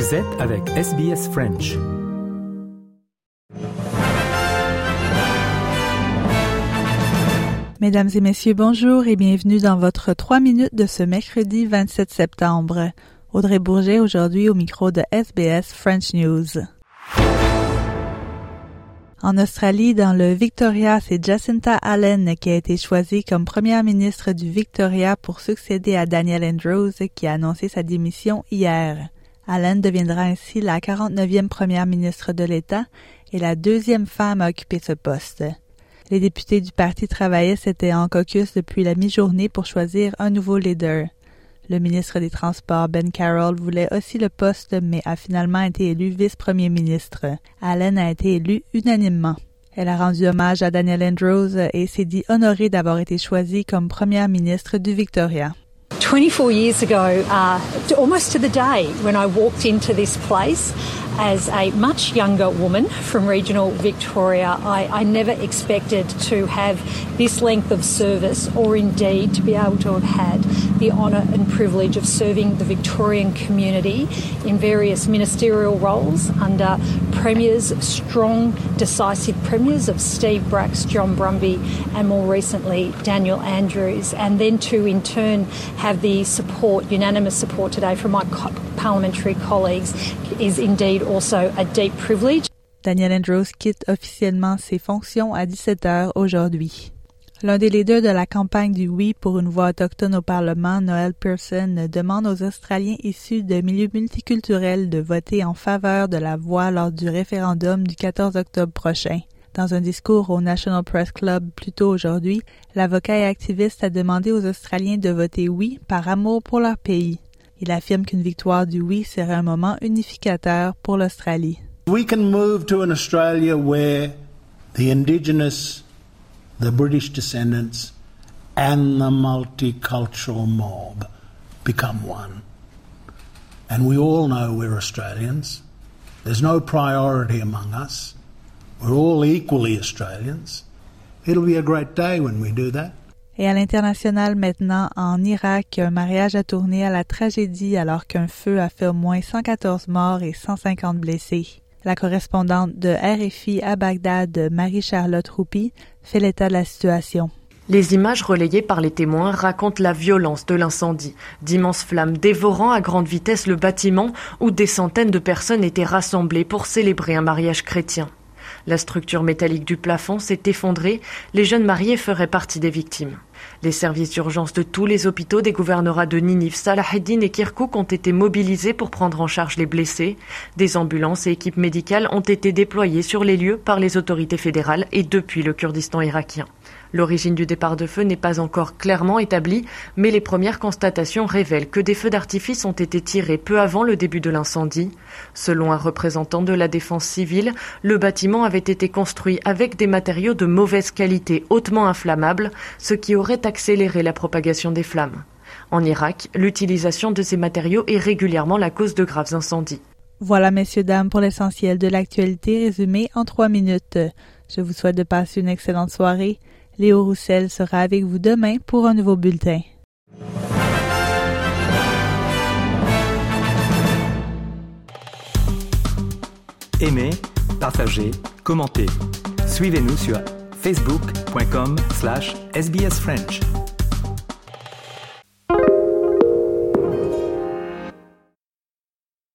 Vous êtes avec SBS French. Mesdames et messieurs, bonjour et bienvenue dans votre 3 minutes de ce mercredi 27 septembre. Audrey Bourget aujourd'hui au micro de SBS French News. En Australie, dans le Victoria, c'est Jacinta Allen qui a été choisie comme première ministre du Victoria pour succéder à Daniel Andrews qui a annoncé sa démission hier. Allen deviendra ainsi la 49e première ministre de l'État et la deuxième femme à occuper ce poste. Les députés du Parti travailliste étaient en caucus depuis la mi-journée pour choisir un nouveau leader. Le ministre des Transports, Ben Carroll, voulait aussi le poste, mais a finalement été élu vice-premier ministre. Allen a été élu unanimement. Elle a rendu hommage à Daniel Andrews et s'est dit honorée d'avoir été choisie comme première ministre du Victoria. 24 years ago, uh, almost to the day when I walked into this place, as a much younger woman from regional Victoria, I, I, never expected to have this length of service or indeed to be able to have had the honour and privilege of serving the Victorian community in various ministerial roles under premiers, strong, decisive premiers of Steve Bracks, John Brumby, and more recently Daniel Andrews, and then to in turn have the support, unanimous support today from my parliamentary colleagues is indeed also a deep privilege. Daniel Andrews quitte officiellement ses fonctions à 17 heures aujourd'hui. L'un des leaders de la campagne du Oui pour une voix autochtone au Parlement, Noel Pearson, demande aux Australiens issus de milieux multiculturels de voter en faveur de la voix lors du référendum du 14 octobre prochain. Dans un discours au National Press Club plus tôt aujourd'hui, l'avocat et activiste a demandé aux Australiens de voter oui par amour pour leur pays. Il affirme qu'une victoire du oui serait un moment unificateur pour l'Australie. We can move to an Australia where the indigenous, the British descendants, and the multicultural mob become one. And we all know we're Australians. There's no priority among us. We're all equally Australians. It'll be a great day when we do that. Et à l'international maintenant, en Irak, un mariage a tourné à la tragédie alors qu'un feu a fait au moins 114 morts et 150 blessés. La correspondante de RFI à Bagdad, Marie-Charlotte Roupi, fait l'état de la situation. Les images relayées par les témoins racontent la violence de l'incendie. D'immenses flammes dévorant à grande vitesse le bâtiment où des centaines de personnes étaient rassemblées pour célébrer un mariage chrétien. La structure métallique du plafond s'est effondrée, les jeunes mariés feraient partie des victimes. Les services d'urgence de tous les hôpitaux des gouvernorats de Ninive, Salaheddin et Kirkuk ont été mobilisés pour prendre en charge les blessés. Des ambulances et équipes médicales ont été déployées sur les lieux par les autorités fédérales et depuis le Kurdistan irakien. L'origine du départ de feu n'est pas encore clairement établie, mais les premières constatations révèlent que des feux d'artifice ont été tirés peu avant le début de l'incendie. Selon un représentant de la défense civile, le bâtiment avait été construit avec des matériaux de mauvaise qualité hautement inflammables, ce qui aurait accéléré la propagation des flammes. En Irak, l'utilisation de ces matériaux est régulièrement la cause de graves incendies. Voilà, messieurs, dames, pour l'essentiel de l'actualité résumée en trois minutes. Je vous souhaite de passer une excellente soirée. Léo Roussel sera avec vous demain pour un nouveau bulletin. Aimez, partagez, commentez. Suivez-nous sur facebook.com slash sbsfrench.